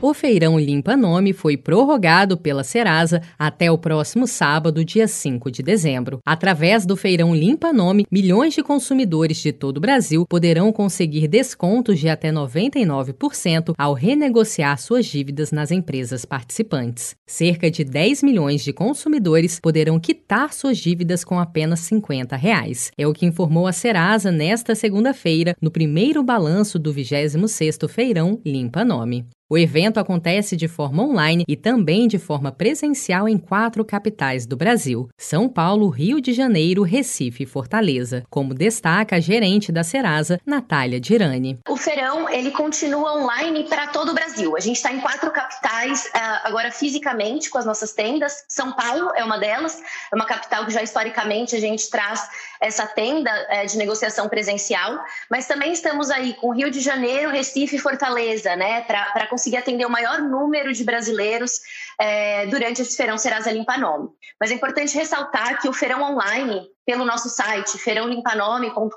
O feirão Limpa Nome foi prorrogado pela Serasa até o próximo sábado, dia 5 de dezembro. Através do feirão Limpa Nome, milhões de consumidores de todo o Brasil poderão conseguir descontos de até 99% ao renegociar suas dívidas nas empresas participantes. Cerca de 10 milhões de consumidores poderão quitar suas dívidas com apenas 50 reais. É o que informou a Serasa nesta segunda-feira, no primeiro balanço do 26º Feirão Limpa Nome. O evento acontece de forma online e também de forma presencial em quatro capitais do Brasil: São Paulo, Rio de Janeiro, Recife e Fortaleza, como destaca a gerente da Serasa, Natália Dirani. O feirão ele continua online para todo o Brasil. A gente está em quatro capitais eh, agora fisicamente com as nossas tendas. São Paulo é uma delas, é uma capital que já historicamente a gente traz essa tenda eh, de negociação presencial, mas também estamos aí com Rio de Janeiro, Recife e Fortaleza, né, conseguir atender o maior número de brasileiros é, durante esse Feirão Serasa Limpa Nome. Mas é importante ressaltar que o Feirão Online, pelo nosso site, feirãolimpanome.com.br,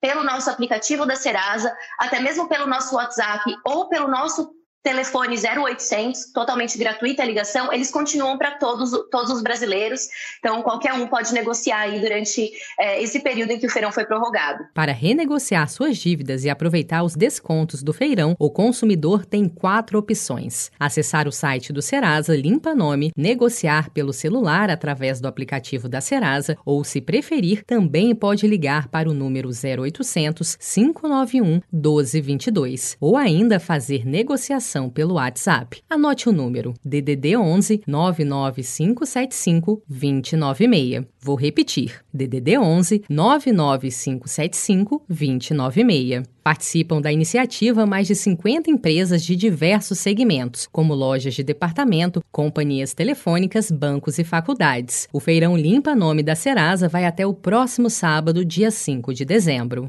pelo nosso aplicativo da Serasa, até mesmo pelo nosso WhatsApp ou pelo nosso telefone 0800, totalmente gratuita a ligação, eles continuam para todos, todos os brasileiros. Então, qualquer um pode negociar aí durante é, esse período em que o feirão foi prorrogado. Para renegociar suas dívidas e aproveitar os descontos do feirão, o consumidor tem quatro opções: acessar o site do Serasa Limpa Nome, negociar pelo celular através do aplicativo da Serasa ou, se preferir, também pode ligar para o número 0800 591 1222 ou ainda fazer negociação pelo WhatsApp. Anote o número DDD 11 99575 296. Vou repetir: DDD 11 99575 296. Participam da iniciativa mais de 50 empresas de diversos segmentos, como lojas de departamento, companhias telefônicas, bancos e faculdades. O Feirão Limpa Nome da Serasa vai até o próximo sábado, dia 5 de dezembro.